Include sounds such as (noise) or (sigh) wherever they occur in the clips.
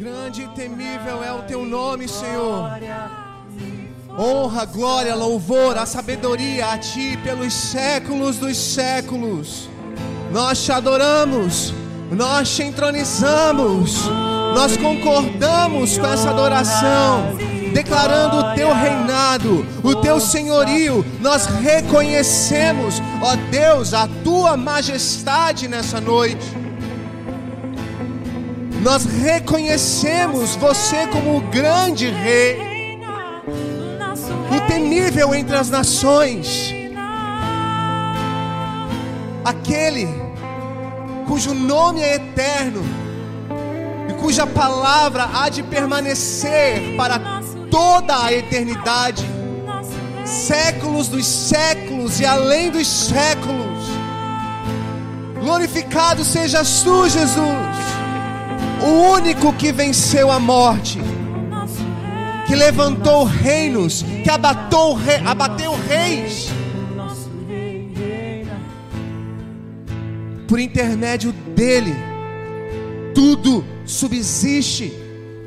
Grande e temível é o teu nome, Senhor. Honra, glória, louvor, a sabedoria a ti pelos séculos dos séculos. Nós te adoramos, nós te entronizamos, nós concordamos com essa adoração, declarando o teu reinado, o teu senhorio. Nós reconhecemos, ó Deus, a tua majestade nessa noite. Nós reconhecemos você como o grande rei, o temível entre as nações, aquele cujo nome é eterno e cuja palavra há de permanecer para toda a eternidade, séculos dos séculos e além dos séculos. Glorificado sejas tu, Jesus o único que venceu a morte, que levantou reinos, que abatou, abateu reis. Por intermédio dele, tudo subsiste,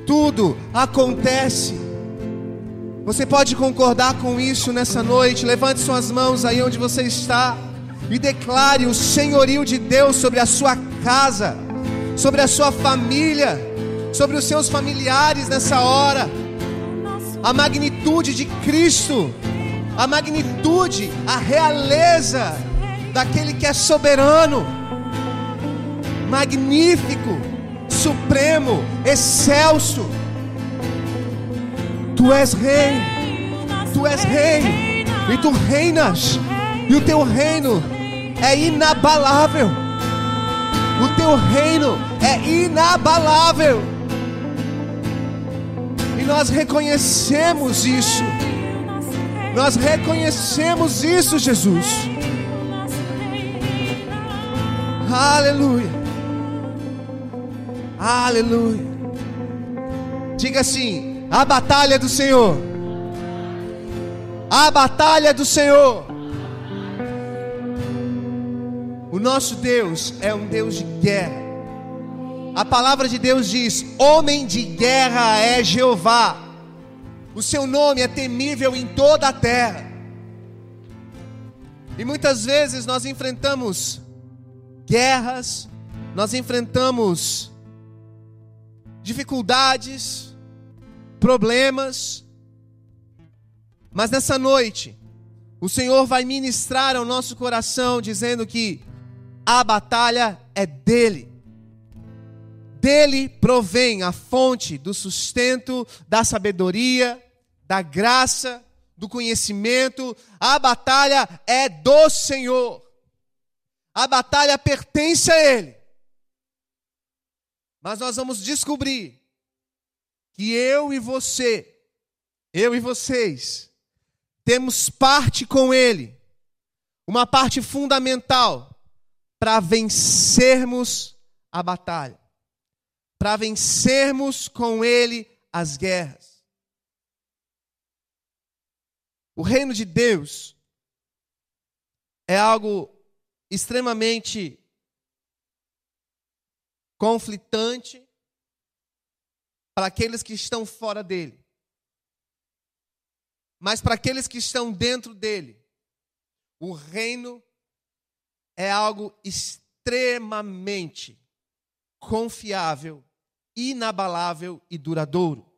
tudo acontece. Você pode concordar com isso nessa noite? Levante suas mãos aí onde você está e declare o senhorio de Deus sobre a sua casa sobre a sua família, sobre os seus familiares nessa hora. A magnitude de Cristo, a magnitude, a realeza daquele que é soberano, magnífico, supremo, excelso. Tu és rei, tu és rei, e tu reinas, e o teu reino é inabalável. O teu reino é inabalável. E nós reconhecemos isso. Nós reconhecemos isso, Jesus. Aleluia. Aleluia. Diga assim: a batalha do Senhor. A batalha do Senhor. O nosso Deus é um Deus de guerra. A palavra de Deus diz: Homem de guerra é Jeová. O seu nome é temível em toda a terra. E muitas vezes nós enfrentamos guerras, nós enfrentamos dificuldades, problemas. Mas nessa noite, o Senhor vai ministrar ao nosso coração dizendo que a batalha é dele. Dele provém a fonte do sustento, da sabedoria, da graça, do conhecimento. A batalha é do Senhor. A batalha pertence a Ele. Mas nós vamos descobrir que eu e você, eu e vocês, temos parte com Ele, uma parte fundamental para vencermos a batalha, para vencermos com Ele as guerras. O reino de Deus é algo extremamente conflitante para aqueles que estão fora dele. Mas para aqueles que estão dentro dele, o reino é algo extremamente confiável, inabalável e duradouro.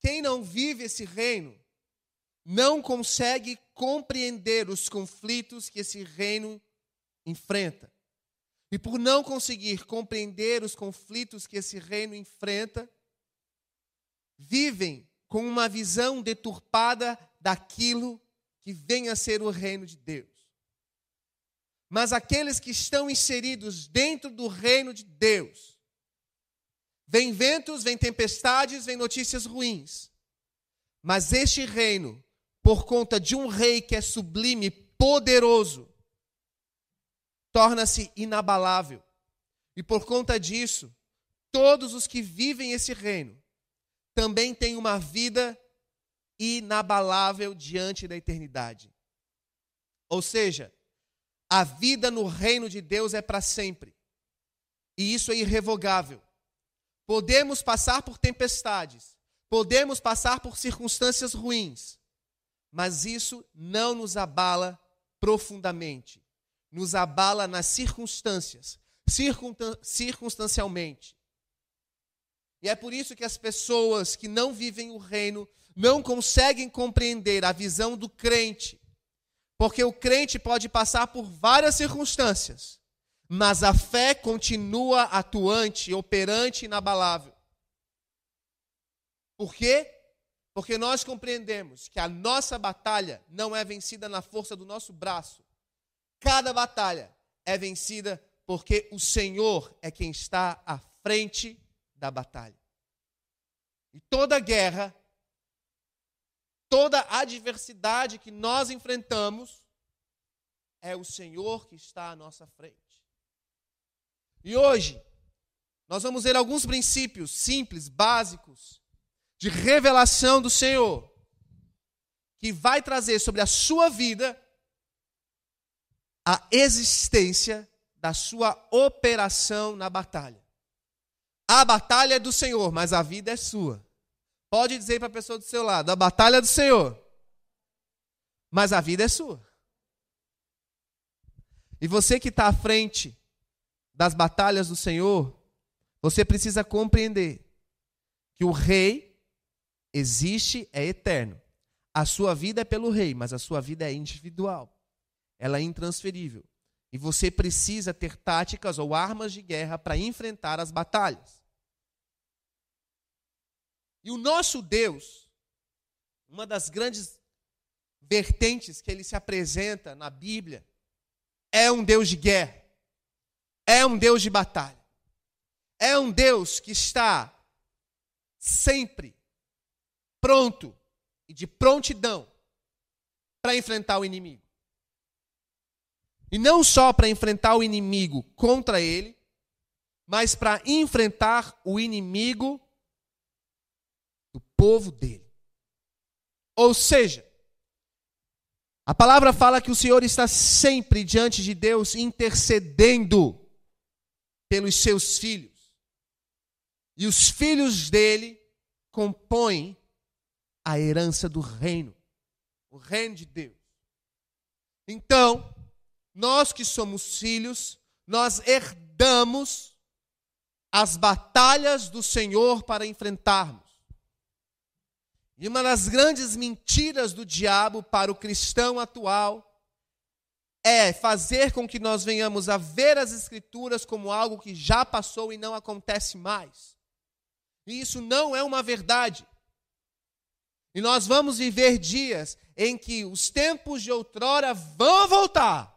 Quem não vive esse reino não consegue compreender os conflitos que esse reino enfrenta. E por não conseguir compreender os conflitos que esse reino enfrenta, vivem com uma visão deturpada daquilo que vem a ser o reino de Deus. Mas aqueles que estão inseridos dentro do reino de Deus, vem ventos, vem tempestades, vem notícias ruins. Mas este reino, por conta de um rei que é sublime, poderoso, torna-se inabalável. E por conta disso, todos os que vivem esse reino também têm uma vida inabalável diante da eternidade. Ou seja, a vida no reino de Deus é para sempre. E isso é irrevogável. podemos passar por tempestades, podemos passar por circunstâncias ruins, mas isso não nos abala profundamente. Nos abala nas circunstâncias, circunstancialmente. E é por isso que as pessoas que não vivem o reino não conseguem compreender a visão do crente. Porque o crente pode passar por várias circunstâncias, mas a fé continua atuante, operante, inabalável. Por quê? Porque nós compreendemos que a nossa batalha não é vencida na força do nosso braço. Cada batalha é vencida porque o Senhor é quem está à frente da batalha. E toda guerra, toda adversidade que nós enfrentamos, é o Senhor que está à nossa frente. E hoje, nós vamos ver alguns princípios simples, básicos, de revelação do Senhor, que vai trazer sobre a sua vida a existência da sua operação na batalha. A batalha é do Senhor, mas a vida é sua. Pode dizer para a pessoa do seu lado: a batalha é do Senhor, mas a vida é sua. E você que está à frente das batalhas do Senhor, você precisa compreender que o rei existe, é eterno. A sua vida é pelo rei, mas a sua vida é individual. Ela é intransferível. E você precisa ter táticas ou armas de guerra para enfrentar as batalhas. E o nosso Deus, uma das grandes vertentes que ele se apresenta na Bíblia, é um Deus de guerra, é um Deus de batalha, é um Deus que está sempre pronto e de prontidão para enfrentar o inimigo. E não só para enfrentar o inimigo contra ele, mas para enfrentar o inimigo povo dele. Ou seja, a palavra fala que o Senhor está sempre diante de Deus intercedendo pelos seus filhos. E os filhos dele compõem a herança do reino, o reino de Deus. Então, nós que somos filhos, nós herdamos as batalhas do Senhor para enfrentarmos. E uma das grandes mentiras do diabo para o cristão atual é fazer com que nós venhamos a ver as Escrituras como algo que já passou e não acontece mais. E isso não é uma verdade. E nós vamos viver dias em que os tempos de outrora vão voltar.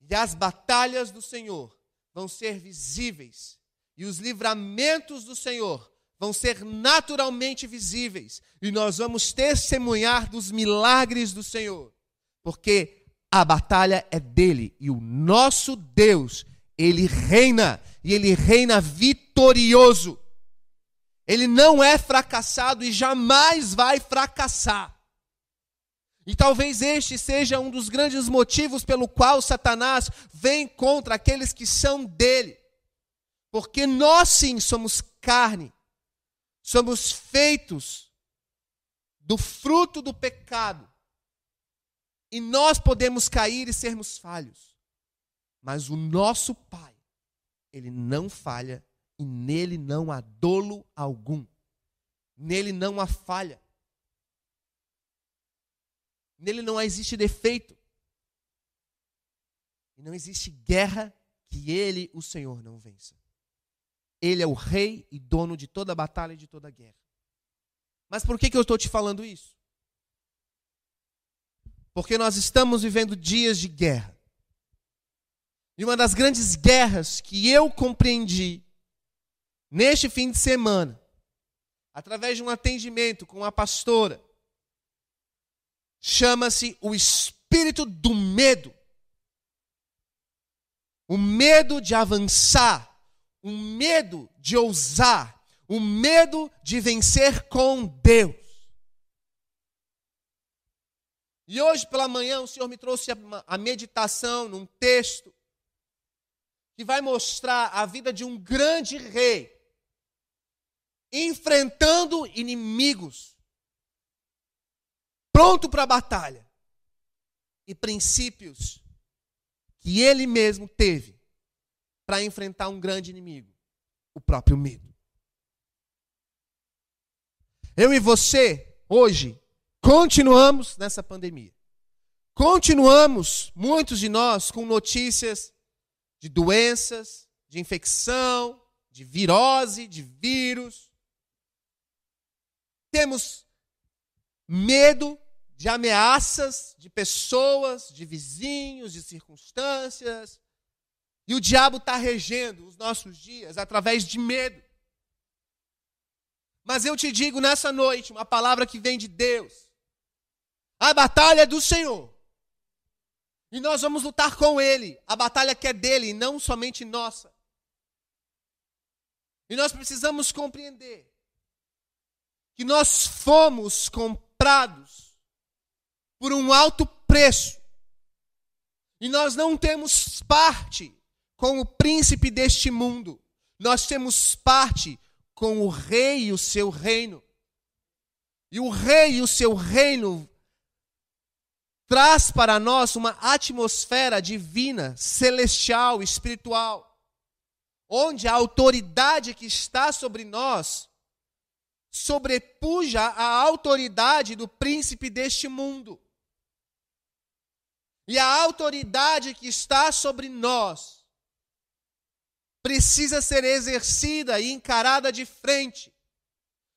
E as batalhas do Senhor vão ser visíveis. E os livramentos do Senhor vão ser naturalmente visíveis. E nós vamos testemunhar dos milagres do Senhor. Porque a batalha é dele. E o nosso Deus, ele reina. E ele reina vitorioso. Ele não é fracassado e jamais vai fracassar. E talvez este seja um dos grandes motivos pelo qual Satanás vem contra aqueles que são dele. Porque nós sim somos carne, somos feitos do fruto do pecado. E nós podemos cair e sermos falhos. Mas o nosso Pai, ele não falha e nele não há dolo algum. Nele não há falha. Nele não existe defeito. E não existe guerra que ele, o Senhor, não vença. Ele é o rei e dono de toda batalha e de toda guerra. Mas por que, que eu estou te falando isso? Porque nós estamos vivendo dias de guerra. E uma das grandes guerras que eu compreendi neste fim de semana, através de um atendimento com uma pastora, chama-se o espírito do medo. O medo de avançar, o medo de ousar, o medo de vencer com Deus. E hoje pela manhã o Senhor me trouxe a meditação num texto que vai mostrar a vida de um grande rei enfrentando inimigos, pronto para a batalha, e princípios que ele mesmo teve para enfrentar um grande inimigo, o próprio medo. Eu e você, hoje, continuamos nessa pandemia. Continuamos, muitos de nós, com notícias de doenças, de infecção, de virose, de vírus. Temos medo de ameaças de pessoas, de vizinhos, de circunstâncias. E o diabo está regendo os nossos dias através de medo. Mas eu te digo nessa noite uma palavra que vem de Deus. A batalha é do Senhor. E nós vamos lutar com Ele. A batalha que é dele, e não somente nossa. E nós precisamos compreender que nós fomos comprados por um alto preço. E nós não temos parte com o príncipe deste mundo. Nós temos parte com o rei e o seu reino. E o rei e o seu reino traz para nós uma atmosfera divina, celestial, espiritual, onde a autoridade que está sobre nós sobrepuja a autoridade do príncipe deste mundo. E a autoridade que está sobre nós precisa ser exercida e encarada de frente.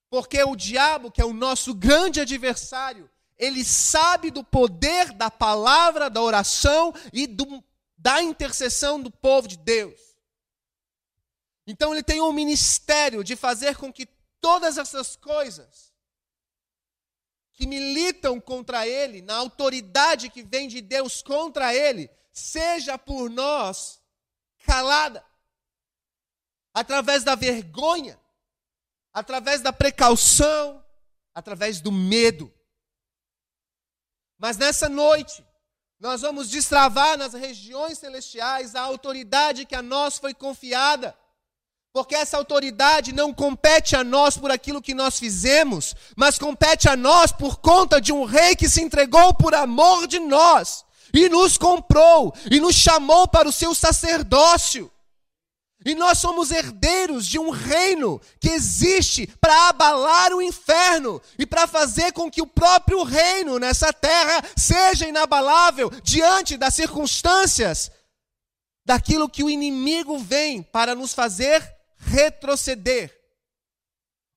Porque o diabo, que é o nosso grande adversário, ele sabe do poder da palavra, da oração e do, da intercessão do povo de Deus. Então ele tem um ministério de fazer com que todas essas coisas que militam contra ele, na autoridade que vem de Deus contra ele, seja por nós calada através da vergonha, através da precaução, através do medo. Mas nessa noite, nós vamos destravar nas regiões celestiais a autoridade que a nós foi confiada. Porque essa autoridade não compete a nós por aquilo que nós fizemos, mas compete a nós por conta de um rei que se entregou por amor de nós e nos comprou e nos chamou para o seu sacerdócio. E nós somos herdeiros de um reino que existe para abalar o inferno e para fazer com que o próprio reino nessa terra seja inabalável diante das circunstâncias daquilo que o inimigo vem para nos fazer retroceder.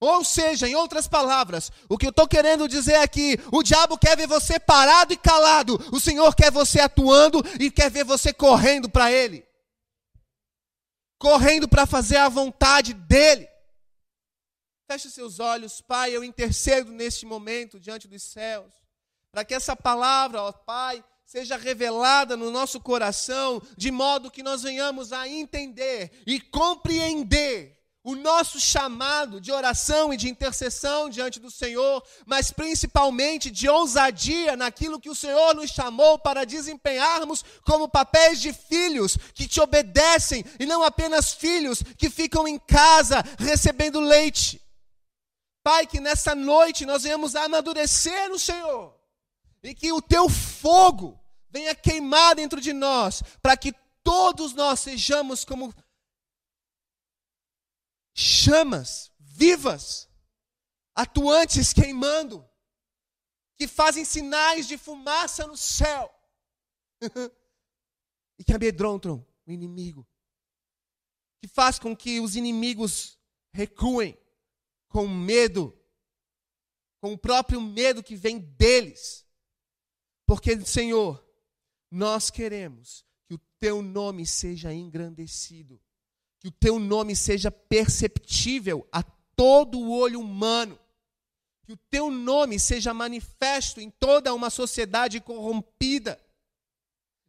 Ou seja, em outras palavras, o que eu estou querendo dizer aqui: o diabo quer ver você parado e calado, o Senhor quer você atuando e quer ver você correndo para Ele correndo para fazer a vontade dEle. Feche seus olhos, Pai, eu intercedo neste momento diante dos céus, para que essa palavra, ó Pai, seja revelada no nosso coração, de modo que nós venhamos a entender e compreender o nosso chamado de oração e de intercessão diante do Senhor, mas principalmente de ousadia naquilo que o Senhor nos chamou para desempenharmos como papéis de filhos que te obedecem e não apenas filhos que ficam em casa recebendo leite. Pai, que nessa noite nós venhamos amadurecer no Senhor e que o teu fogo venha queimar dentro de nós, para que todos nós sejamos como chamas vivas, atuantes queimando, que fazem sinais de fumaça no céu (laughs) e que amedrontam o inimigo, que faz com que os inimigos recuem com medo, com o próprio medo que vem deles. Porque, Senhor, nós queremos que o teu nome seja engrandecido que o teu nome seja perceptível a todo o olho humano, que o teu nome seja manifesto em toda uma sociedade corrompida,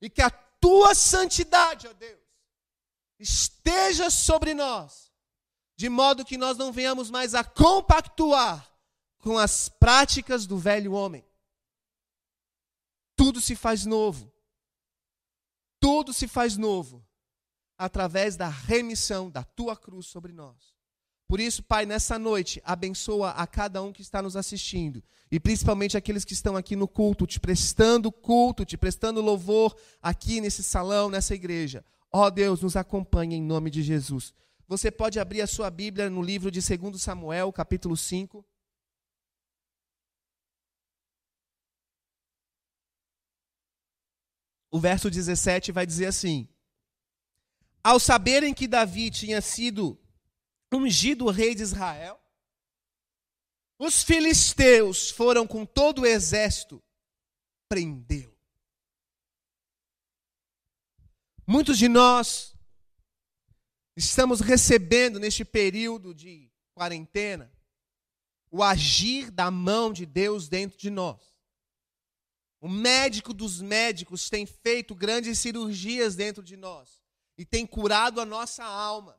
e que a tua santidade, ó Deus, esteja sobre nós, de modo que nós não venhamos mais a compactuar com as práticas do velho homem. Tudo se faz novo. Tudo se faz novo através da remissão da tua cruz sobre nós, Por isso, Pai, nessa noite, abençoa a cada um que está nos assistindo. E principalmente aqueles que estão aqui no culto, te prestando culto, te prestando louvor aqui nesse salão, nessa igreja. Ó oh, Deus, nos acompanhe em nome de Jesus. Você pode abrir a sua Bíblia no livro de 2 Samuel, capítulo 5. O verso 17 vai dizer assim: Ao saberem que Davi tinha sido ungido rei de Israel, os filisteus foram com todo o exército prendê-lo. Muitos de nós estamos recebendo neste período de quarentena o agir da mão de Deus dentro de nós. O médico dos médicos tem feito grandes cirurgias dentro de nós e tem curado a nossa alma.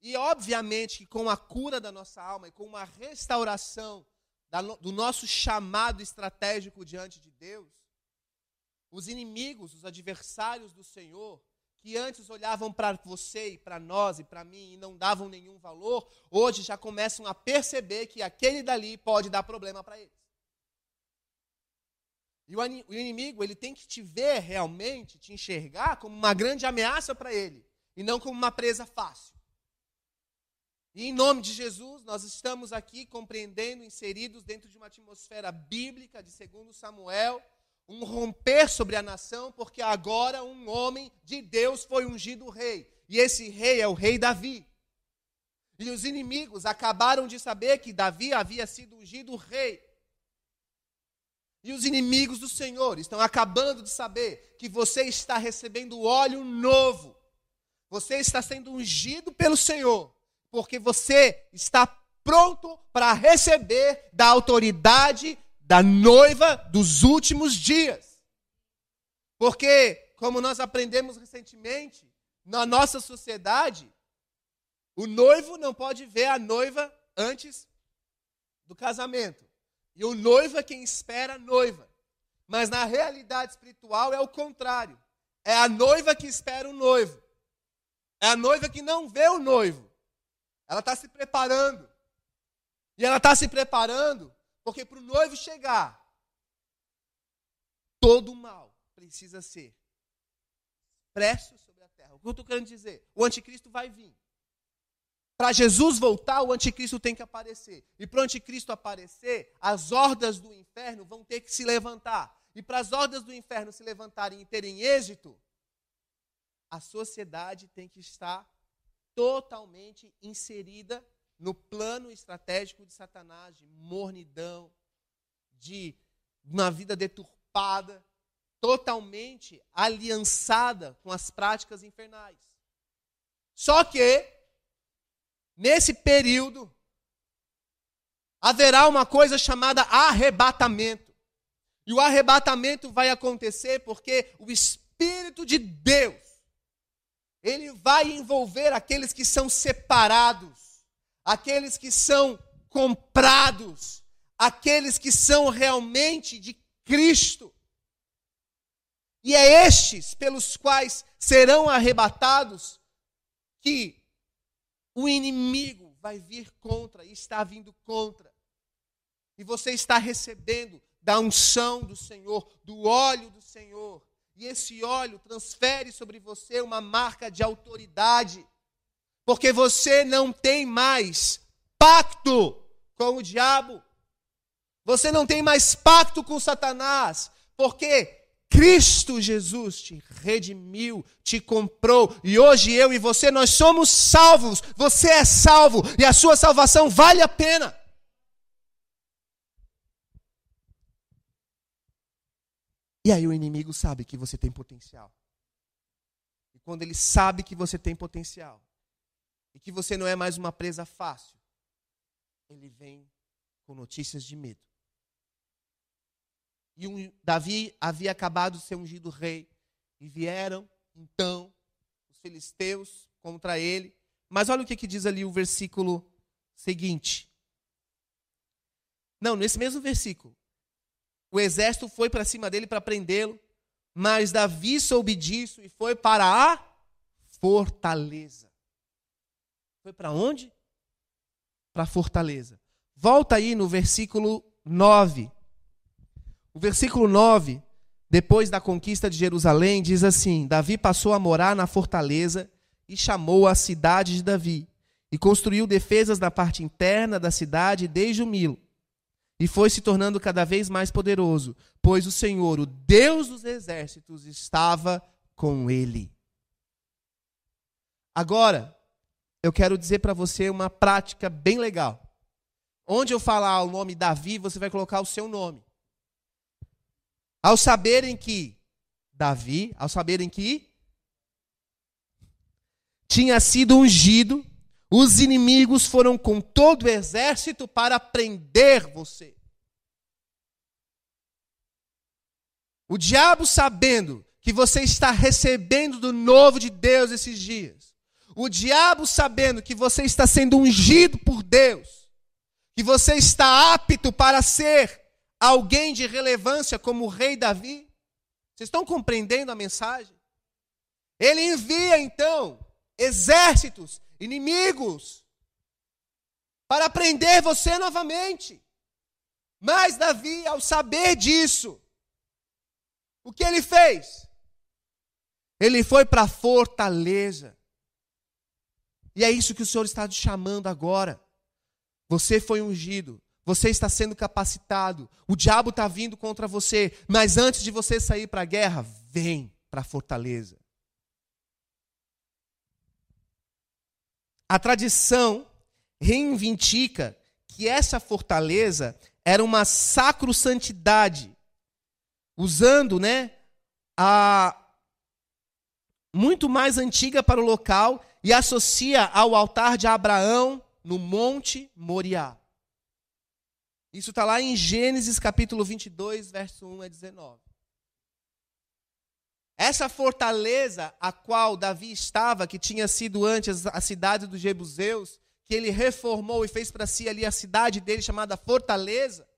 E obviamente que com a cura da nossa alma e com uma restauração do nosso chamado estratégico diante de Deus, os inimigos, os adversários do Senhor, que antes olhavam para você e para nós e para mim e não davam nenhum valor, hoje já começam a perceber que aquele dali pode dar problema para eles. E o inimigo, ele tem que te ver realmente, te enxergar como uma grande ameaça para ele, e não como uma presa fácil. E em nome de Jesus, nós estamos aqui compreendendo, inseridos dentro de uma atmosfera bíblica de 2 Samuel, um romper sobre a nação, porque agora um homem de Deus foi ungido rei. E esse rei é o rei Davi. E os inimigos acabaram de saber que Davi havia sido ungido rei. E os inimigos do Senhor estão acabando de saber que você está recebendo óleo novo. Você está sendo ungido pelo Senhor porque você está pronto para receber da autoridade da noiva dos últimos dias. Porque, como nós aprendemos recentemente, na nossa sociedade, o noivo não pode ver a noiva antes do casamento. E o noivo é quem espera a noiva. Mas na realidade espiritual é o contrário. É a noiva que espera o noivo. É a noiva que não vê o noivo. Ela está se preparando. E ela está se preparando porque para o noivo chegar, todo mal precisa ser expresso sobre a terra. O que eu estou querendo dizer? O anticristo vai vir. Para Jesus voltar, o anticristo tem que aparecer. E para o anticristo aparecer, as hordas do inferno vão ter que se levantar. E para as hordas do inferno se levantarem e terem êxito, a sociedade tem que estar totalmente inserida no plano estratégico de Satanás, de mornidão, de uma vida deturpada, totalmente aliançada com as práticas infernais. Só que, nesse período, haverá uma coisa chamada arrebatamento. E o arrebatamento vai acontecer porque o Espírito de Deus ele vai envolver aqueles que são separados, aqueles que são comprados, aqueles que são realmente de Cristo. E é estes pelos quais serão arrebatados que o inimigo vai vir contra e está vindo contra. E você está recebendo da unção do Senhor, do óleo do Senhor, e esse óleo transfere sobre você uma marca de autoridade, porque você não tem mais pacto com o diabo, você não tem mais pacto com Satanás, porque Cristo Jesus te redimiu, te comprou, e hoje eu e você nós somos salvos. Você é salvo e a sua salvação vale a pena. E aí o inimigo sabe que você tem potencial. E quando ele sabe que você tem potencial, e que você não é mais uma presa fácil, ele vem com notícias de medo. E um, Davi havia acabado de ser ungido rei, e vieram, então, os filisteus contra ele. Mas olha o que, que diz ali o versículo seguinte. Não, nesse mesmo versículo. O exército foi para cima dele para prendê-lo, mas Davi soube disso e foi para a fortaleza. Foi para onde? para a fortaleza. Volta aí no versículo 9. O versículo 9, depois da conquista de Jerusalém, diz assim: Davi passou a morar na fortaleza e chamou a cidade de Davi, e construiu defesas na parte interna da cidade desde o Milo. E foi se tornando cada vez mais poderoso, pois o Senhor, o Deus dos exércitos, estava com ele. Agora, eu quero dizer para você uma prática bem legal. Onde eu falar o nome Davi, você vai colocar o seu nome. Ao saberem que Davi, ao saberem que tinha sido ungido, os inimigos foram com todo o exército para prender você. O diabo sabendo que você está recebendo do novo de Deus esses dias. O diabo sabendo que você está sendo ungido por Deus, que você está apto para ser alguém de relevância como o rei Davi. Vocês estão compreendendo a mensagem? Ele envia então exércitos inimigos para prender você novamente. Mas Davi, ao saber disso, o que ele fez? Ele foi para a fortaleza. E é isso que o Senhor está te chamando agora. Você foi ungido, você está sendo capacitado, o diabo está vindo contra você, mas antes de você sair para a guerra, vem para a fortaleza. A tradição reivindica que essa fortaleza era uma sacro-santidade, usando, né, a muito mais antiga para o local e associa ao altar de Abraão no Monte Moriá. Isso está lá em Gênesis capítulo 22, verso 1 a 19. Essa fortaleza a qual Davi estava, que tinha sido antes a cidade dos Jebuseus, que ele reformou e fez para si ali a cidade dele chamada Fortaleza,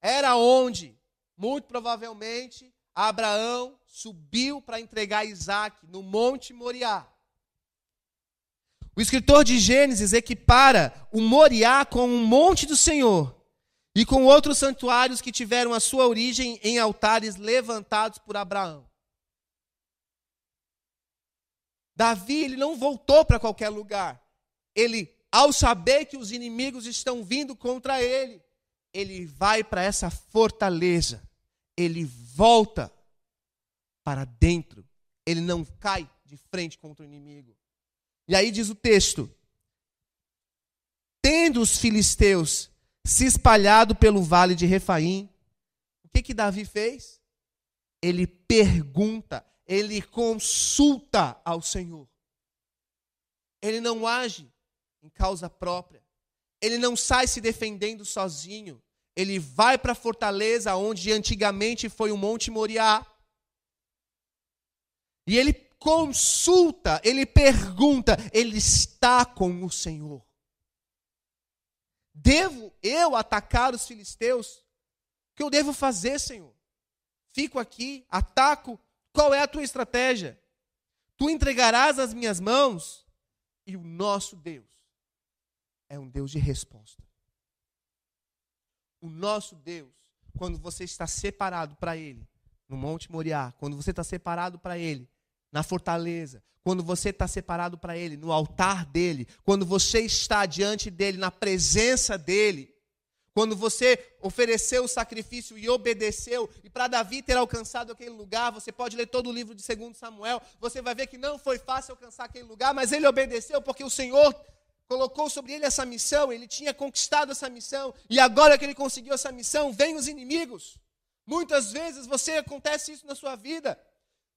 era onde, muito provavelmente, Abraão subiu para entregar Isaac no Monte Moriá. O escritor de Gênesis equipara o Moriá com um monte do Senhor e com outros santuários que tiveram a sua origem em altares levantados por Abraão. Davi ele não voltou para qualquer lugar. Ele, ao saber que os inimigos estão vindo contra ele, ele vai para essa fortaleza. Ele volta para dentro. Ele não cai de frente contra o inimigo. E aí diz o texto: Tendo os filisteus se espalhado pelo vale de Refaim, o que que Davi fez? Ele pergunta, ele consulta ao Senhor. Ele não age em causa própria. Ele não sai se defendendo sozinho. Ele vai para a fortaleza onde antigamente foi o Monte Moriá. E ele consulta, ele pergunta, ele está com o Senhor. Devo eu atacar os filisteus? O que eu devo fazer, Senhor? Fico aqui, ataco. Qual é a tua estratégia? Tu entregarás as minhas mãos e o nosso Deus é um Deus de resposta. O nosso Deus, quando você está separado para Ele, no Monte Moriá, quando você está separado para Ele, na fortaleza, quando você está separado para Ele, no altar dele, quando você está diante dele, na presença dele, quando você ofereceu o sacrifício e obedeceu, e para Davi ter alcançado aquele lugar, você pode ler todo o livro de 2 Samuel, você vai ver que não foi fácil alcançar aquele lugar, mas ele obedeceu porque o Senhor colocou sobre ele essa missão, ele tinha conquistado essa missão, e agora que ele conseguiu essa missão, vem os inimigos. Muitas vezes você acontece isso na sua vida.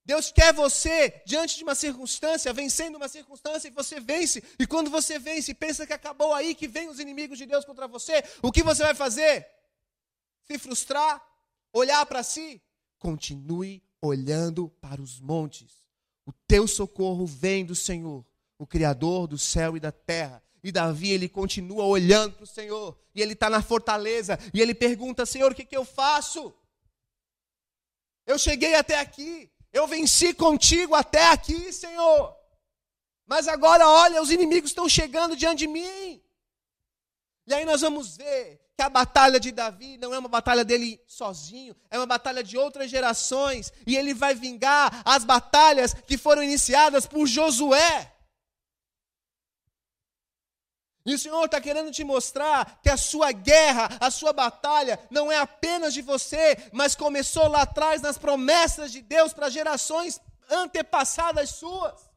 Deus quer você diante de uma circunstância, vencendo uma circunstância, e você vence. E quando você vence, pensa que acabou aí, que vem os inimigos de Deus contra você, o que você vai fazer? Se frustrar? Olhar para si? Continue olhando para os montes. O teu socorro vem do Senhor, o Criador do céu e da terra. E Davi, ele continua olhando para o Senhor, e ele está na fortaleza, e ele pergunta: Senhor, o que, que eu faço? Eu cheguei até aqui, eu venci contigo até aqui, Senhor. Mas agora, olha, os inimigos estão chegando diante de mim. E aí nós vamos ver que a batalha de Davi não é uma batalha dele sozinho, é uma batalha de outras gerações, e ele vai vingar as batalhas que foram iniciadas por Josué. E o Senhor está querendo te mostrar que a sua guerra, a sua batalha, não é apenas de você, mas começou lá atrás nas promessas de Deus para gerações antepassadas suas.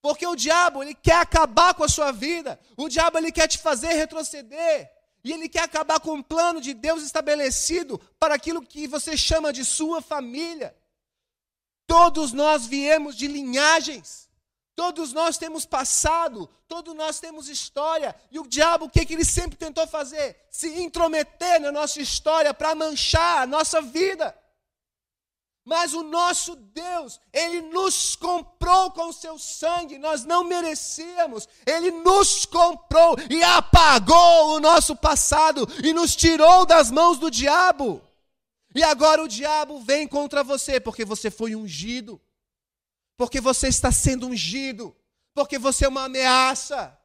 Porque o diabo, ele quer acabar com a sua vida. O diabo, ele quer te fazer retroceder. E ele quer acabar com o plano de Deus estabelecido para aquilo que você chama de sua família. Todos nós viemos de linhagens. Todos nós temos passado, todos nós temos história. E o diabo, o que, que ele sempre tentou fazer? Se intrometer na nossa história para manchar a nossa vida. Mas o nosso Deus, Ele nos comprou com o seu sangue, nós não merecíamos, Ele nos comprou e apagou o nosso passado e nos tirou das mãos do diabo. E agora o diabo vem contra você porque você foi ungido, porque você está sendo ungido, porque você é uma ameaça.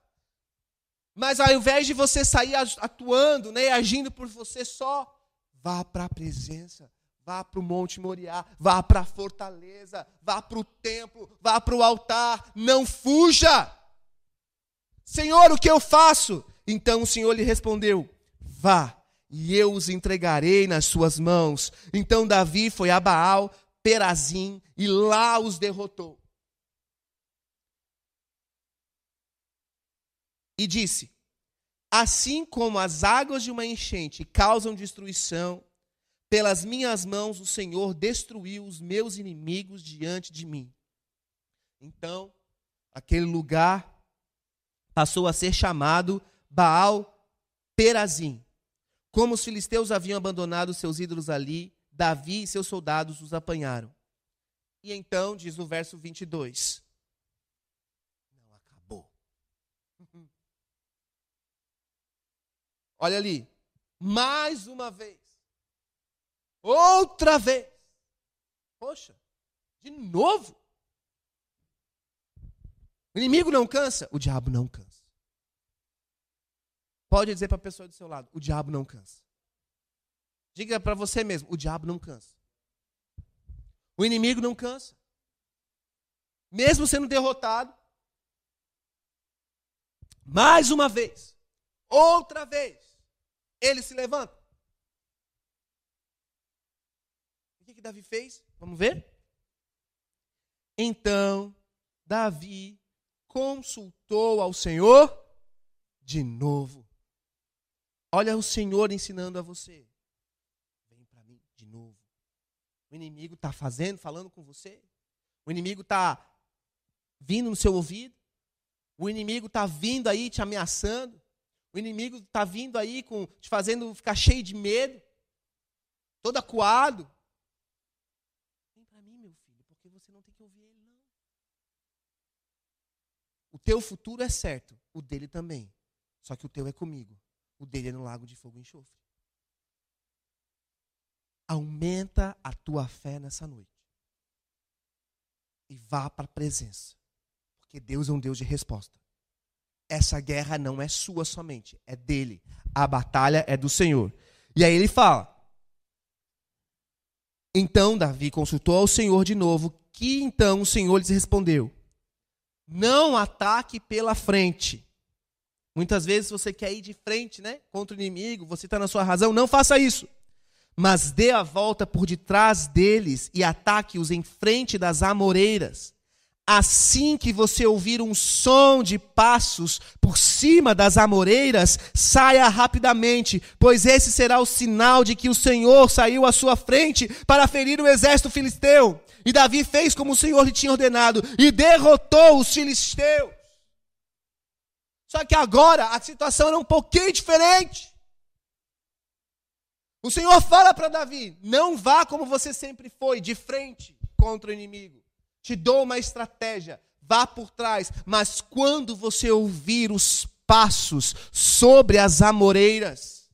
Mas ao invés de você sair atuando, né, agindo por você só, vá para a presença Vá para o Monte Moriá, vá para a fortaleza, vá para o templo, vá para o altar, não fuja. Senhor, o que eu faço? Então o Senhor lhe respondeu: Vá, e eu os entregarei nas suas mãos. Então Davi foi a Baal, Perazim, e lá os derrotou. E disse: Assim como as águas de uma enchente causam destruição, pelas minhas mãos o Senhor destruiu os meus inimigos diante de mim. Então, aquele lugar passou a ser chamado Baal Perazim. Como os filisteus haviam abandonado seus ídolos ali, Davi e seus soldados os apanharam. E então, diz o verso 22, não acabou. (laughs) Olha ali, mais uma vez, Outra vez. Poxa, de novo. O inimigo não cansa, o diabo não cansa. Pode dizer para a pessoa do seu lado: o diabo não cansa. Diga para você mesmo: o diabo não cansa. O inimigo não cansa. Mesmo sendo derrotado, mais uma vez, outra vez, ele se levanta. que Davi fez? Vamos ver? Então, Davi consultou ao Senhor de novo. Olha o Senhor ensinando a você. Vem para mim de novo. O inimigo está fazendo, falando com você. O inimigo está vindo no seu ouvido. O inimigo está vindo aí te ameaçando. O inimigo está vindo aí com, te fazendo ficar cheio de medo, todo acuado. teu futuro é certo, o dele também. Só que o teu é comigo. O dele é no lago de fogo e enxofre. Aumenta a tua fé nessa noite. E vá para a presença. Porque Deus é um Deus de resposta. Essa guerra não é sua somente, é dele. A batalha é do Senhor. E aí ele fala: Então Davi consultou ao Senhor de novo, que então o Senhor lhes respondeu: não ataque pela frente. Muitas vezes você quer ir de frente, né? Contra o inimigo, você está na sua razão. Não faça isso. Mas dê a volta por detrás deles e ataque-os em frente das amoreiras. Assim que você ouvir um som de passos por cima das amoreiras, saia rapidamente, pois esse será o sinal de que o Senhor saiu à sua frente para ferir o exército filisteu. E Davi fez como o Senhor lhe tinha ordenado e derrotou os filisteus. Só que agora a situação era um pouquinho diferente. O Senhor fala para Davi: não vá como você sempre foi, de frente contra o inimigo. Te dou uma estratégia, vá por trás, mas quando você ouvir os passos sobre as amoreiras,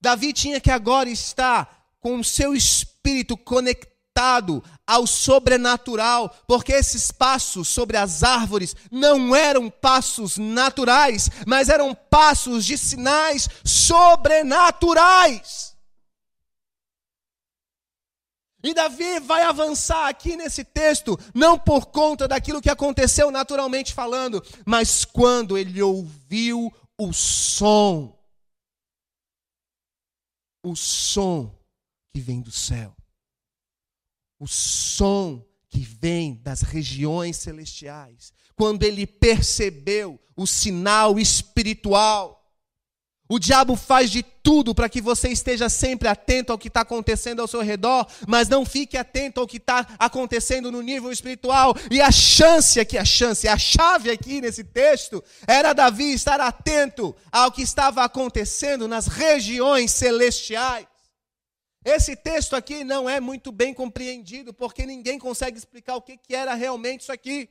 Davi tinha que agora estar com o seu espírito conectado ao sobrenatural, porque esses passos sobre as árvores não eram passos naturais, mas eram passos de sinais sobrenaturais. E Davi vai avançar aqui nesse texto, não por conta daquilo que aconteceu naturalmente falando, mas quando ele ouviu o som. O som que vem do céu. O som que vem das regiões celestiais. Quando ele percebeu o sinal espiritual o diabo faz de tudo para que você esteja sempre atento ao que está acontecendo ao seu redor, mas não fique atento ao que está acontecendo no nível espiritual. E a chance aqui, a chance, a chave aqui nesse texto, era Davi estar atento ao que estava acontecendo nas regiões celestiais. Esse texto aqui não é muito bem compreendido, porque ninguém consegue explicar o que, que era realmente isso aqui.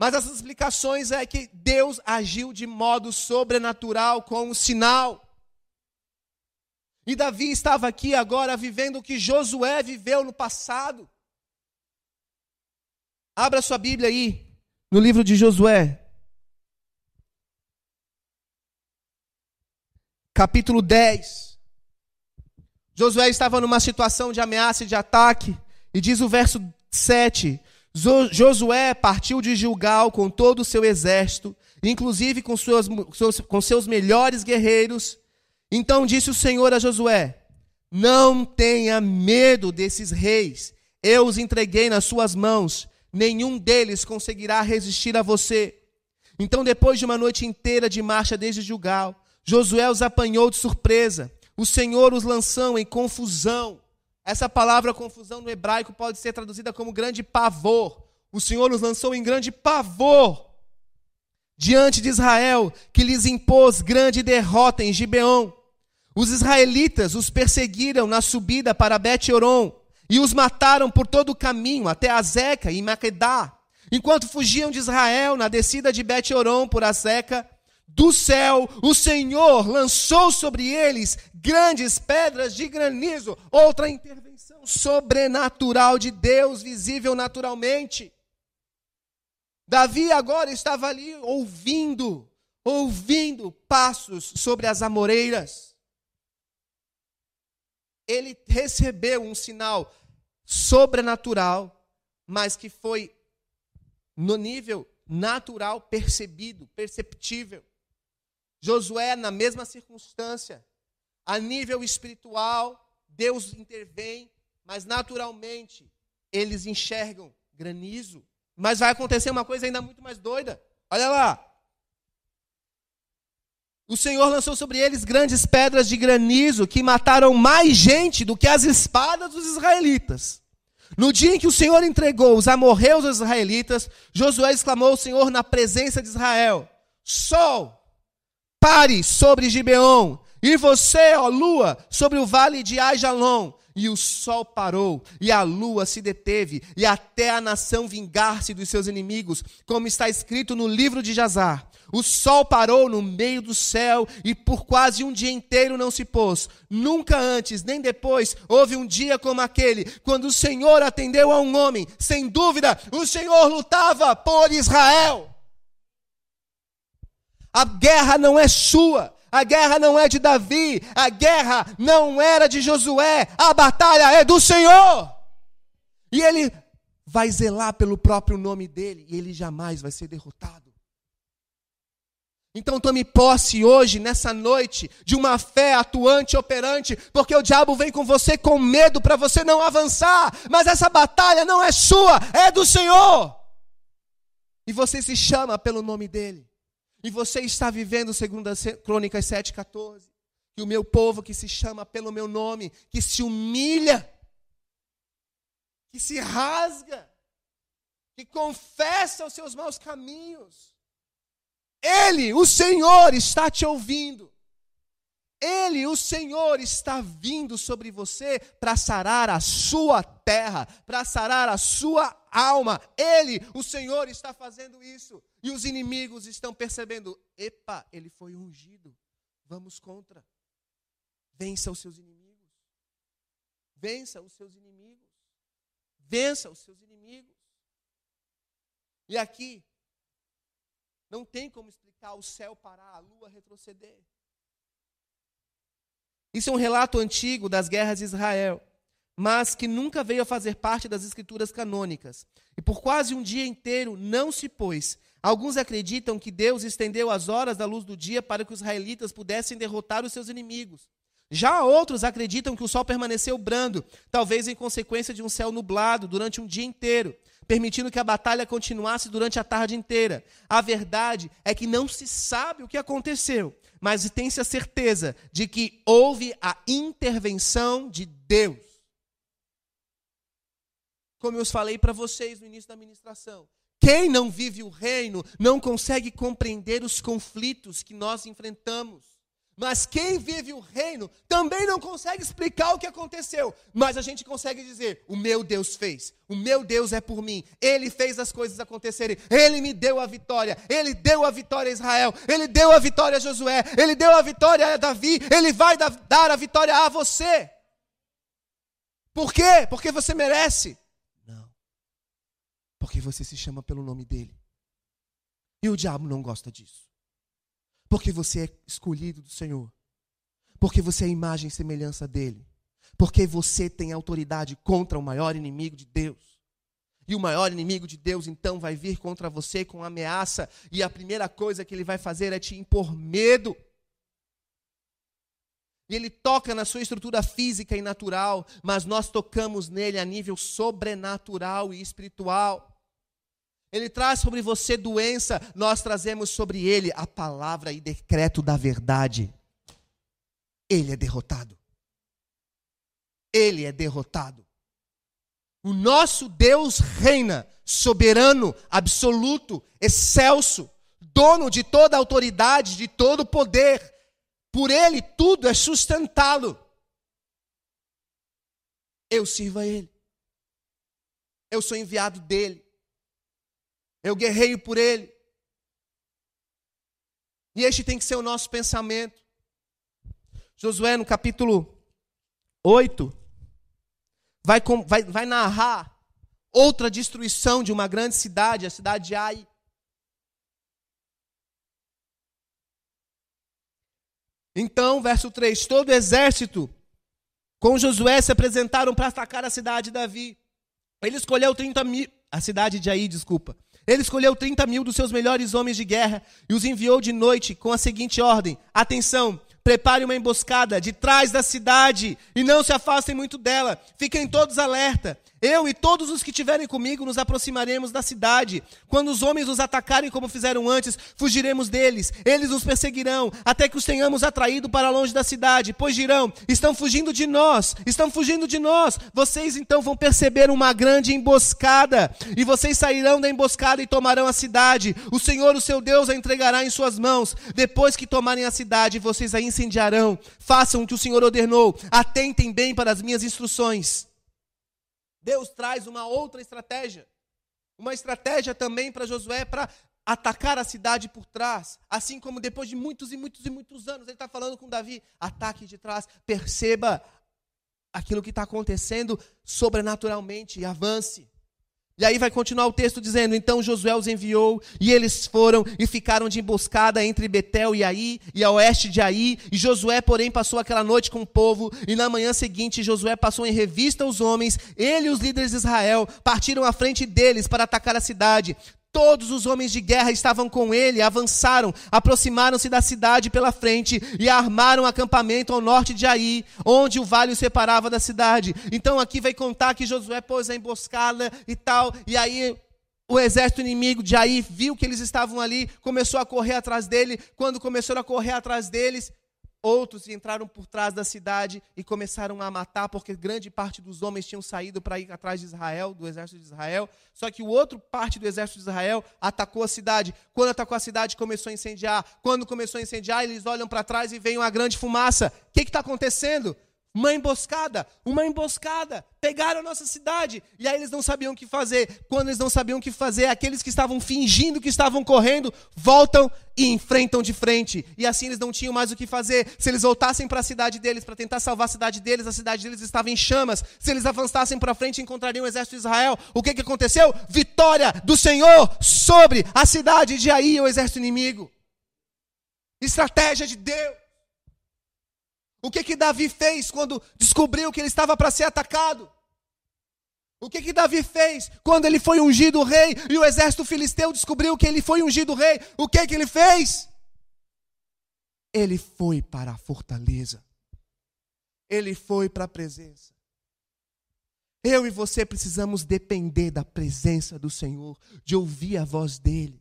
Mas as explicações é que Deus agiu de modo sobrenatural com um sinal. E Davi estava aqui agora vivendo o que Josué viveu no passado. Abra sua Bíblia aí, no livro de Josué. Capítulo 10. Josué estava numa situação de ameaça e de ataque. E diz o verso 7: Josué partiu de Gilgal com todo o seu exército, inclusive com, suas, com seus melhores guerreiros. Então disse o Senhor a Josué: Não tenha medo desses reis, eu os entreguei nas suas mãos, nenhum deles conseguirá resistir a você. Então, depois de uma noite inteira de marcha desde Gilgal, Josué os apanhou de surpresa. O Senhor os lançou em confusão essa palavra confusão no hebraico pode ser traduzida como grande pavor. O Senhor os lançou em grande pavor diante de Israel, que lhes impôs grande derrota em Gibeon. Os israelitas os perseguiram na subida para Bet-Oron e os mataram por todo o caminho até Azeca e Maquedá. Enquanto fugiam de Israel na descida de Bet-Oron por Azeca, do céu, o Senhor lançou sobre eles grandes pedras de granizo. Outra intervenção sobrenatural de Deus, visível naturalmente. Davi agora estava ali ouvindo, ouvindo passos sobre as amoreiras. Ele recebeu um sinal sobrenatural, mas que foi no nível natural percebido, perceptível. Josué, na mesma circunstância, a nível espiritual, Deus intervém, mas naturalmente eles enxergam granizo. Mas vai acontecer uma coisa ainda muito mais doida. Olha lá. O Senhor lançou sobre eles grandes pedras de granizo que mataram mais gente do que as espadas dos israelitas. No dia em que o Senhor entregou os amorreus aos israelitas, Josué exclamou ao Senhor na presença de Israel: Sol, Pare sobre Gibeon, e você, ó lua, sobre o vale de Ajalon. E o sol parou, e a lua se deteve, e até a nação vingar-se dos seus inimigos, como está escrito no livro de Jazar. O sol parou no meio do céu e por quase um dia inteiro não se pôs. Nunca antes, nem depois, houve um dia como aquele, quando o Senhor atendeu a um homem. Sem dúvida, o Senhor lutava por Israel. A guerra não é sua. A guerra não é de Davi, a guerra não era de Josué, a batalha é do Senhor. E ele vai zelar pelo próprio nome dele e ele jamais vai ser derrotado. Então tome posse hoje, nessa noite, de uma fé atuante, operante, porque o diabo vem com você com medo para você não avançar, mas essa batalha não é sua, é do Senhor. E você se chama pelo nome dele. E você está vivendo, segundo as Crônicas 7,14, que o meu povo que se chama pelo meu nome, que se humilha, que se rasga, que confessa os seus maus caminhos. Ele, o Senhor, está te ouvindo. Ele, o Senhor, está vindo sobre você para sarar a sua terra, para sarar a sua alma. Ele, o Senhor, está fazendo isso. E os inimigos estão percebendo: epa, ele foi ungido. Vamos contra. Vença os seus inimigos. Vença os seus inimigos. Vença os seus inimigos. E aqui, não tem como explicar o céu parar, a lua retroceder. Isso é um relato antigo das guerras de Israel, mas que nunca veio a fazer parte das escrituras canônicas. E por quase um dia inteiro não se pôs. Alguns acreditam que Deus estendeu as horas da luz do dia para que os israelitas pudessem derrotar os seus inimigos. Já outros acreditam que o sol permaneceu brando, talvez em consequência de um céu nublado durante um dia inteiro, permitindo que a batalha continuasse durante a tarde inteira. A verdade é que não se sabe o que aconteceu, mas tem-se a certeza de que houve a intervenção de Deus. Como eu falei para vocês no início da ministração, quem não vive o reino não consegue compreender os conflitos que nós enfrentamos. Mas quem vive o reino também não consegue explicar o que aconteceu. Mas a gente consegue dizer: o meu Deus fez, o meu Deus é por mim, ele fez as coisas acontecerem, ele me deu a vitória, ele deu a vitória a Israel, ele deu a vitória a Josué, ele deu a vitória a Davi, ele vai dar a vitória a você. Por quê? Porque você merece? Porque você se chama pelo nome dele. E o diabo não gosta disso. Porque você é escolhido do Senhor. Porque você é imagem e semelhança dele. Porque você tem autoridade contra o maior inimigo de Deus. E o maior inimigo de Deus então vai vir contra você com ameaça, e a primeira coisa que ele vai fazer é te impor medo. E ele toca na sua estrutura física e natural, mas nós tocamos nele a nível sobrenatural e espiritual. Ele traz sobre você doença, nós trazemos sobre ele a palavra e decreto da verdade. Ele é derrotado. Ele é derrotado. O nosso Deus reina, soberano, absoluto, excelso, dono de toda autoridade, de todo poder. Por ele tudo é sustentá-lo. Eu sirvo a ele. Eu sou enviado dele. Eu guerreio por ele. E este tem que ser o nosso pensamento. Josué, no capítulo 8, vai, vai, vai narrar outra destruição de uma grande cidade, a cidade de Ai. Então, verso 3: todo o exército com Josué se apresentaram para atacar a cidade de Davi. Ele escolheu 30 mil, a cidade de Ai, desculpa. Ele escolheu 30 mil dos seus melhores homens de guerra e os enviou de noite com a seguinte ordem: Atenção, prepare uma emboscada de trás da cidade e não se afastem muito dela. Fiquem todos alerta. Eu e todos os que estiverem comigo nos aproximaremos da cidade. Quando os homens nos atacarem como fizeram antes, fugiremos deles. Eles nos perseguirão até que os tenhamos atraído para longe da cidade. Pois dirão: estão fugindo de nós, estão fugindo de nós. Vocês então vão perceber uma grande emboscada e vocês sairão da emboscada e tomarão a cidade. O Senhor, o seu Deus, a entregará em suas mãos. Depois que tomarem a cidade, vocês a incendiarão. Façam o que o Senhor ordenou. Atentem bem para as minhas instruções. Deus traz uma outra estratégia. Uma estratégia também para Josué para atacar a cidade por trás. Assim como depois de muitos e muitos e muitos anos, ele está falando com Davi: ataque de trás, perceba aquilo que está acontecendo sobrenaturalmente e avance. E aí vai continuar o texto dizendo: Então Josué os enviou, e eles foram e ficaram de emboscada entre Betel e Aí, e a oeste de Aí. E Josué, porém, passou aquela noite com o povo, e na manhã seguinte Josué passou em revista os homens, ele e os líderes de Israel partiram à frente deles para atacar a cidade. Todos os homens de guerra estavam com ele, avançaram, aproximaram-se da cidade pela frente e armaram um acampamento ao norte de Aí, onde o vale o separava da cidade. Então aqui vai contar que Josué pôs a emboscada e tal, e aí o exército inimigo de Aí viu que eles estavam ali, começou a correr atrás dele. Quando começaram a correr atrás deles, Outros entraram por trás da cidade e começaram a matar, porque grande parte dos homens tinham saído para ir atrás de Israel, do exército de Israel. Só que o outro parte do exército de Israel atacou a cidade. Quando atacou a cidade, começou a incendiar. Quando começou a incendiar, eles olham para trás e veem uma grande fumaça. O que está acontecendo? Uma emboscada, uma emboscada. Pegaram a nossa cidade. E aí eles não sabiam o que fazer. Quando eles não sabiam o que fazer, aqueles que estavam fingindo que estavam correndo, voltam e enfrentam de frente. E assim eles não tinham mais o que fazer. Se eles voltassem para a cidade deles para tentar salvar a cidade deles, a cidade deles estava em chamas. Se eles avançassem para frente, encontrariam o exército de Israel. O que, que aconteceu? Vitória do Senhor sobre a cidade de Aí, o exército inimigo. Estratégia de Deus. O que que Davi fez quando descobriu que ele estava para ser atacado? O que que Davi fez quando ele foi ungido rei e o exército filisteu descobriu que ele foi ungido rei? O que que ele fez? Ele foi para a fortaleza. Ele foi para a presença. Eu e você precisamos depender da presença do Senhor, de ouvir a voz dele.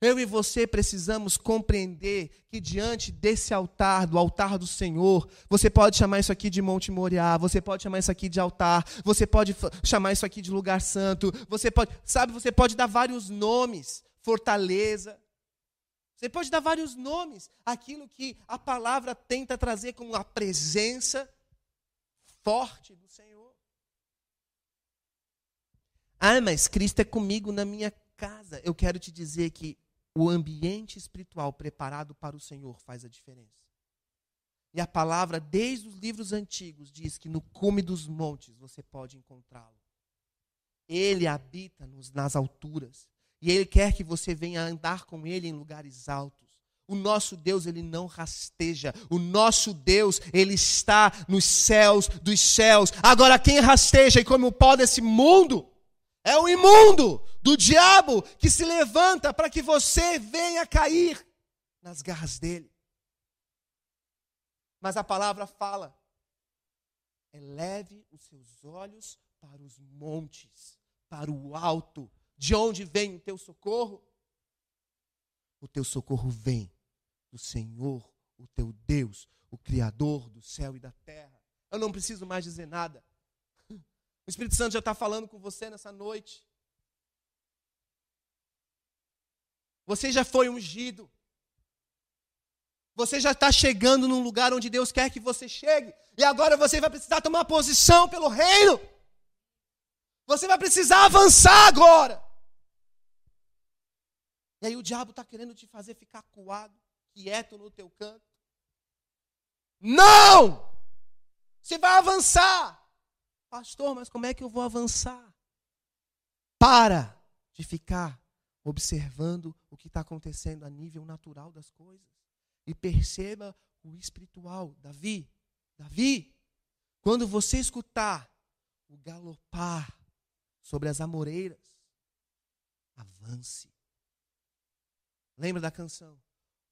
Eu e você precisamos compreender que diante desse altar, do altar do Senhor, você pode chamar isso aqui de Monte Moriá, você pode chamar isso aqui de altar, você pode chamar isso aqui de lugar santo, você pode, sabe, você pode dar vários nomes, fortaleza. Você pode dar vários nomes, aquilo que a palavra tenta trazer como a presença forte do Senhor. Ah, mas Cristo é comigo na minha casa. Eu quero te dizer que o ambiente espiritual preparado para o Senhor faz a diferença. E a palavra, desde os livros antigos, diz que no cume dos montes você pode encontrá-lo. Ele habita nos, nas alturas. E Ele quer que você venha andar com Ele em lugares altos. O nosso Deus, Ele não rasteja. O nosso Deus, Ele está nos céus dos céus. Agora, quem rasteja e come o pó desse mundo é o imundo do diabo que se levanta para que você venha cair nas garras dele. Mas a palavra fala: eleve os seus olhos para os montes, para o alto, de onde vem o teu socorro? O teu socorro vem do Senhor, o teu Deus, o Criador do céu e da terra. Eu não preciso mais dizer nada. O Espírito Santo já está falando com você nessa noite. Você já foi ungido. Você já está chegando num lugar onde Deus quer que você chegue. E agora você vai precisar tomar posição pelo reino. Você vai precisar avançar agora. E aí o diabo está querendo te fazer ficar coado, quieto no teu canto. Não! Você vai avançar. Pastor, mas como é que eu vou avançar? Para de ficar observando o que está acontecendo a nível natural das coisas. E perceba o espiritual. Davi, Davi, quando você escutar o galopar sobre as amoreiras, avance. Lembra da canção?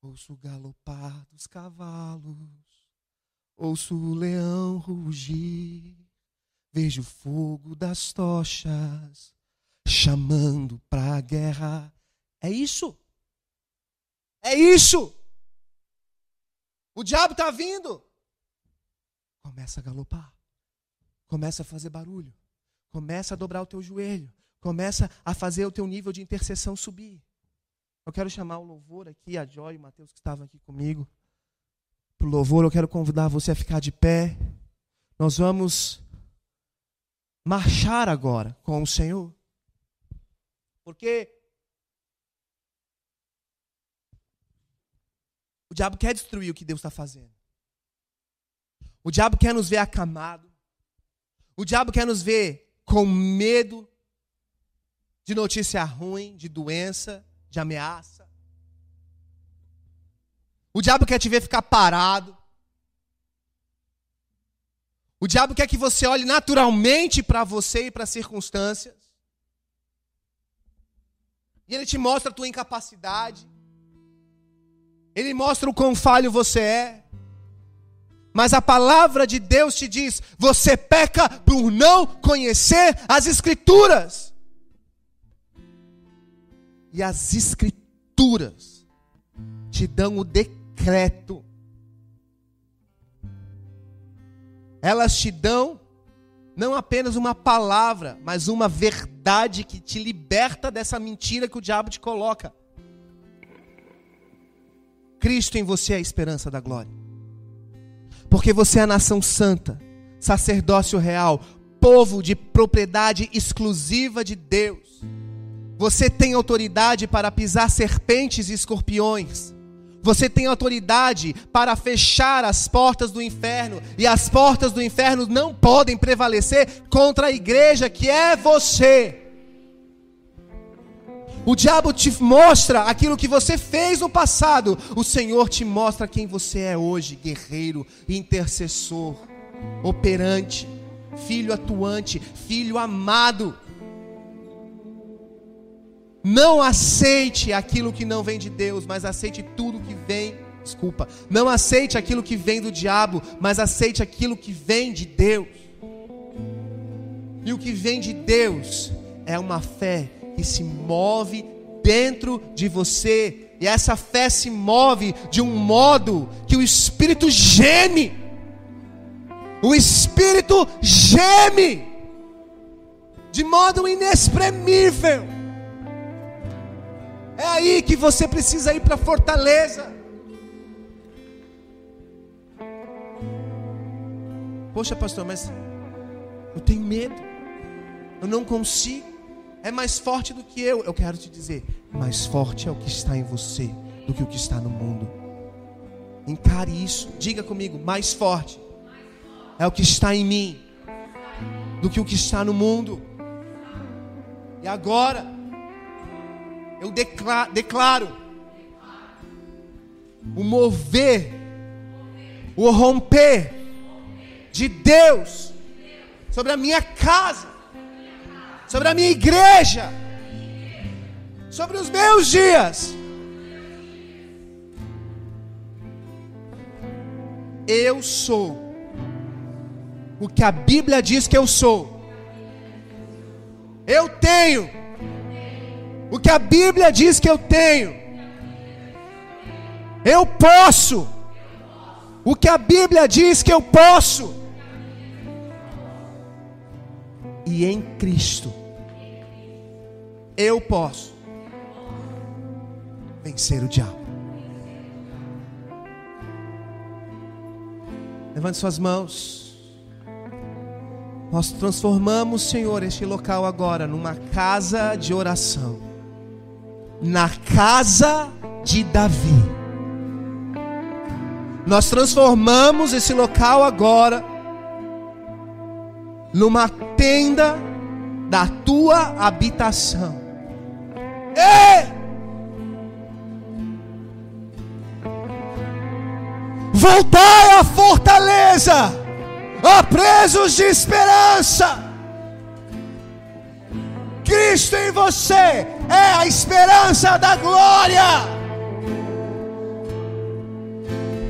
Ouço o galopar dos cavalos, ouço o leão rugir Vejo o fogo das tochas chamando para a guerra. É isso. É isso. O diabo está vindo. Começa a galopar. Começa a fazer barulho. Começa a dobrar o teu joelho. Começa a fazer o teu nível de intercessão subir. Eu quero chamar o louvor aqui, a Joy e o Mateus que estavam aqui comigo. Para o louvor, eu quero convidar você a ficar de pé. Nós vamos marchar agora com o Senhor. Porque o diabo quer destruir o que Deus está fazendo. O diabo quer nos ver acamado. O diabo quer nos ver com medo de notícia ruim, de doença, de ameaça. O diabo quer te ver ficar parado. O diabo quer que você olhe naturalmente para você e para as circunstâncias. E ele te mostra a tua incapacidade. Ele mostra o quão falho você é. Mas a palavra de Deus te diz: você peca por não conhecer as Escrituras. E as Escrituras te dão o decreto elas te dão não apenas uma palavra, mas uma verdade que te liberta dessa mentira que o diabo te coloca. Cristo em você é a esperança da glória. Porque você é a nação santa, sacerdócio real, povo de propriedade exclusiva de Deus. Você tem autoridade para pisar serpentes e escorpiões. Você tem autoridade para fechar as portas do inferno, e as portas do inferno não podem prevalecer contra a igreja que é você. O diabo te mostra aquilo que você fez no passado, o Senhor te mostra quem você é hoje: guerreiro, intercessor, operante, filho atuante, filho amado. Não aceite aquilo que não vem de Deus, mas aceite tudo que vem. Desculpa. Não aceite aquilo que vem do diabo, mas aceite aquilo que vem de Deus. E o que vem de Deus é uma fé que se move dentro de você. E essa fé se move de um modo que o Espírito geme. O Espírito geme de modo inexprimível. É aí que você precisa ir para Fortaleza. Poxa, pastor, mas eu tenho medo. Eu não consigo. É mais forte do que eu. Eu quero te dizer, mais forte é o que está em você do que o que está no mundo. Encare isso. Diga comigo, mais forte é o que está em mim do que o que está no mundo. E agora eu declaro, declaro o mover, o romper de Deus sobre a minha casa, sobre a minha igreja, sobre os meus dias. Eu sou o que a Bíblia diz que eu sou. Eu tenho o que a Bíblia diz que eu tenho. Eu posso. O que a Bíblia diz que eu posso. E em Cristo, eu posso vencer o diabo. Levante suas mãos. Nós transformamos, Senhor, este local agora numa casa de oração na casa de Davi. Nós transformamos esse local agora numa tenda da tua habitação. Ei! Voltai à fortaleza, ó presos de esperança. Cristo em você é a esperança da glória.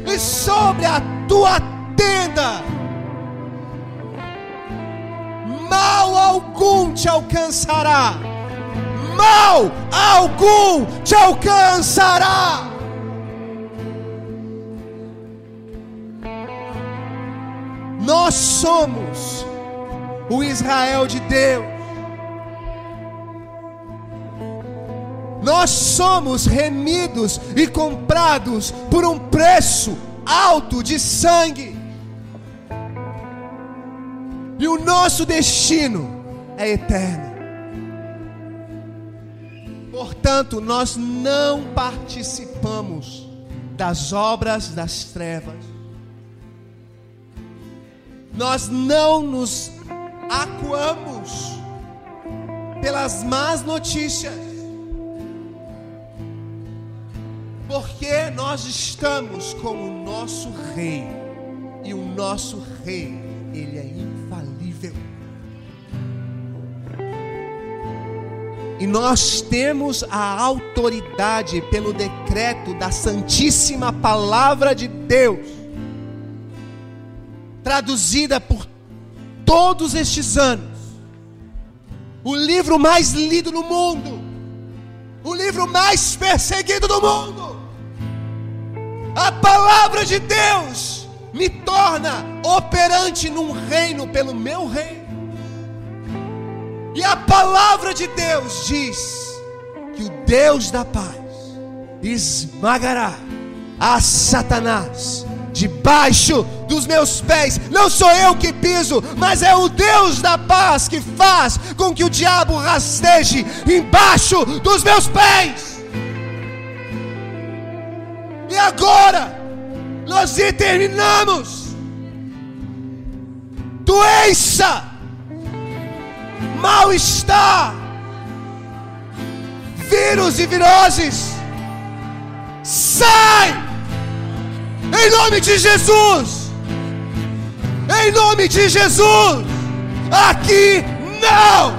E sobre a tua tenda, mal algum te alcançará. Mal algum te alcançará. Nós somos o Israel de Deus. Nós somos remidos e comprados por um preço alto de sangue. E o nosso destino é eterno. Portanto, nós não participamos das obras das trevas. Nós não nos acuamos pelas más notícias. Porque nós estamos com o nosso rei. E o nosso rei, ele é infalível. E nós temos a autoridade pelo decreto da Santíssima Palavra de Deus, traduzida por todos estes anos, o livro mais lido no mundo, o livro mais perseguido do mundo. A palavra de Deus me torna operante num reino pelo meu reino. E a palavra de Deus diz que o Deus da paz esmagará a Satanás debaixo dos meus pés. Não sou eu que piso, mas é o Deus da paz que faz com que o diabo rasteje embaixo dos meus pés. Agora, nós determinamos doença, mal-estar, vírus e viroses, sai! Em nome de Jesus. Em nome de Jesus. Aqui não.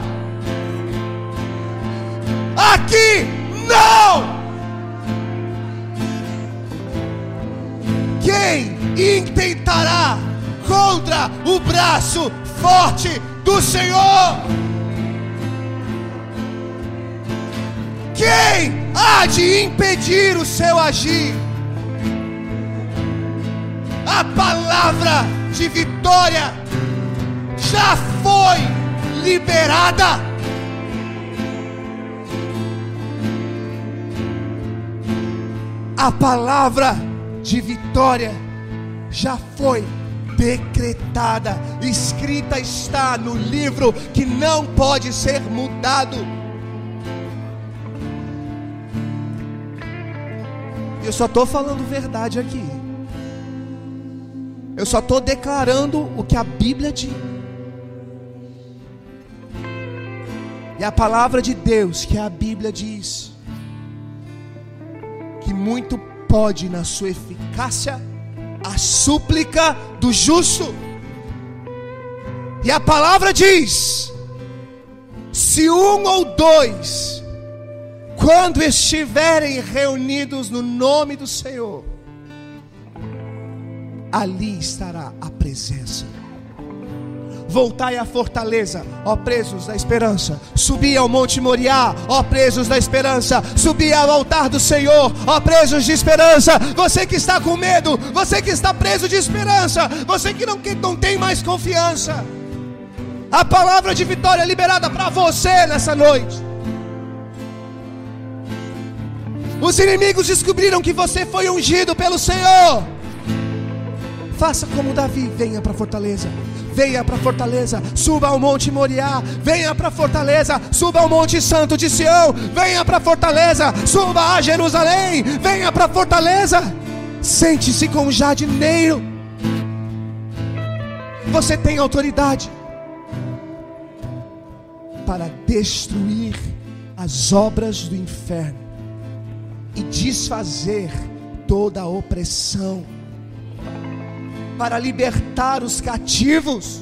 Aqui não. Quem intentará contra o braço forte do Senhor? Quem há de impedir o seu agir? a palavra de vitória já foi liberada. A palavra de vitória já foi decretada, escrita está no livro que não pode ser mudado. Eu só estou falando verdade aqui. Eu só estou declarando o que a Bíblia diz. E a palavra de Deus, que a Bíblia diz, que muito pode na sua eficácia a súplica do justo. E a palavra diz: se um ou dois, quando estiverem reunidos no nome do Senhor, ali estará a presença. Voltai à fortaleza, ó presos da esperança. Subi ao Monte Moriá, ó presos da esperança. Subi ao altar do Senhor, ó presos de esperança. Você que está com medo, você que está preso de esperança, você que não, que não tem mais confiança. A palavra de vitória é liberada para você nessa noite. Os inimigos descobriram que você foi ungido pelo Senhor. Faça como Davi, venha para fortaleza. Venha para fortaleza, suba ao Monte Moriá, venha para fortaleza, suba ao Monte Santo de Sião, venha para fortaleza, suba a Jerusalém, venha para fortaleza. Sente-se com o jardineiro. Você tem autoridade para destruir as obras do inferno e desfazer toda a opressão para libertar os cativos,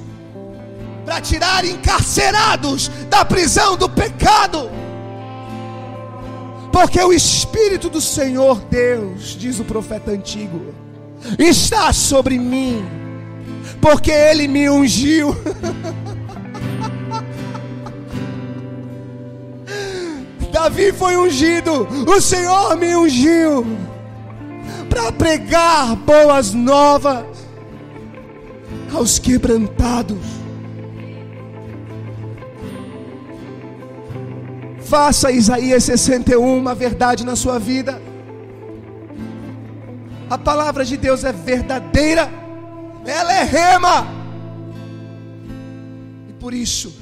para tirar encarcerados da prisão do pecado. Porque o Espírito do Senhor Deus, diz o profeta antigo, está sobre mim, porque Ele me ungiu. (laughs) Davi foi ungido, o Senhor me ungiu para pregar boas novas aos quebrantados. Faça Isaías 61 uma verdade na sua vida. A palavra de Deus é verdadeira, ela é rema. E por isso,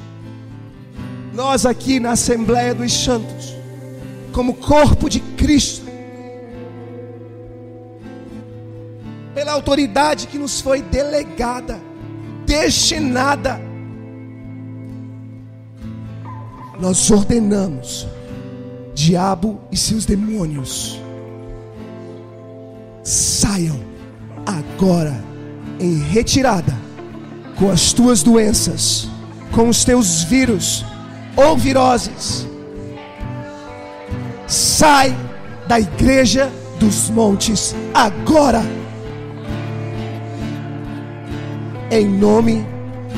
nós aqui na Assembleia dos Santos, como corpo de Cristo, pela autoridade que nos foi delegada, destinada. Nós ordenamos, diabo e seus demônios, saiam agora em retirada com as tuas doenças, com os teus vírus ou viroses. Sai da igreja dos montes agora em nome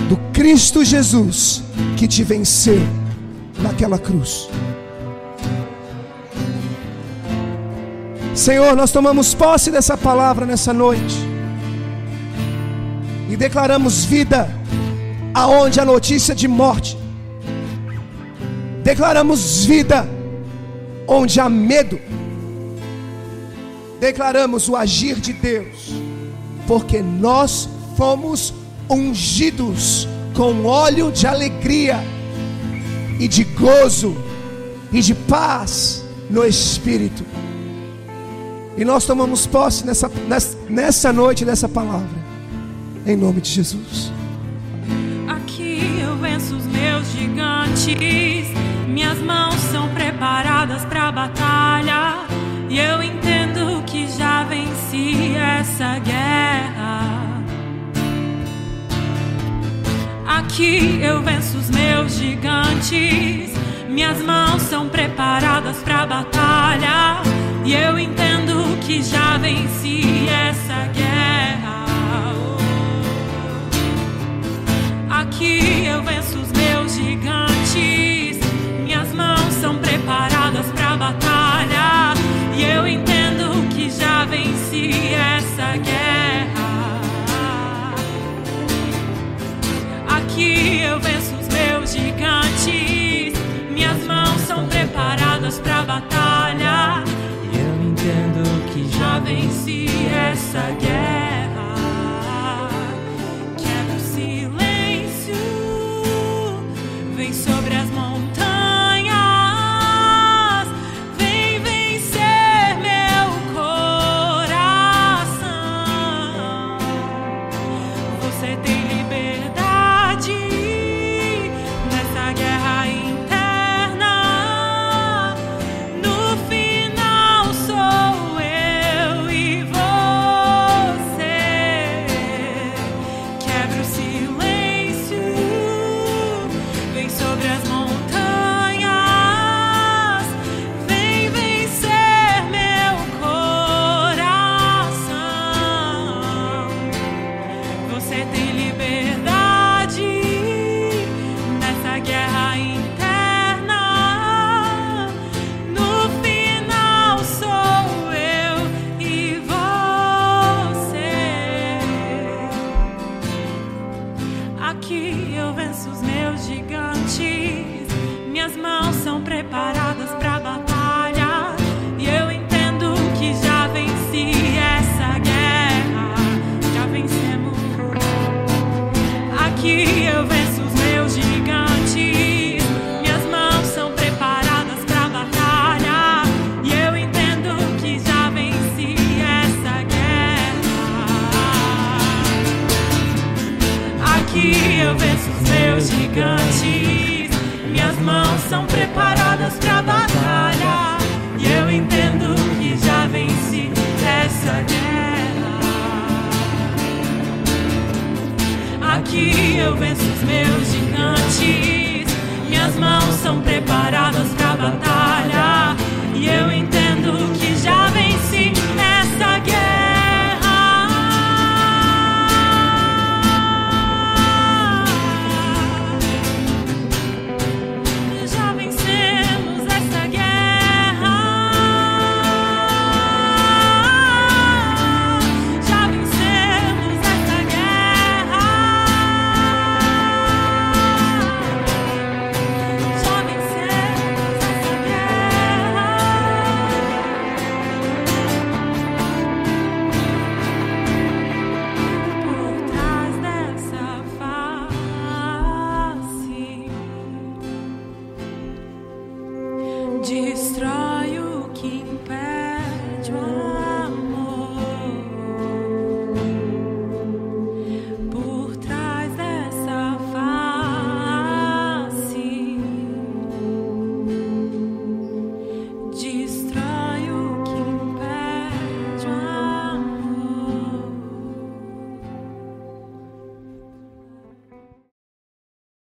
do Cristo Jesus que te venceu naquela cruz. Senhor, nós tomamos posse dessa palavra nessa noite e declaramos vida aonde a notícia de morte. Declaramos vida onde há medo. Declaramos o agir de Deus porque nós fomos ungidos com óleo de alegria e de gozo e de paz no Espírito. E nós tomamos posse nessa, nessa, noite dessa palavra, em nome de Jesus. Aqui eu venço os meus gigantes, minhas mãos são preparadas para a batalha, e eu entendo que já venci essa guerra. Aqui eu venço os meus gigantes, minhas mãos são preparadas para batalha. E eu entendo que já venci essa guerra. Aqui eu venço os meus gigantes. Minhas mãos são preparadas para batalha. E eu entendo que já venci essa guerra. Preparadas para a batalha entendo que já venci essa guerra.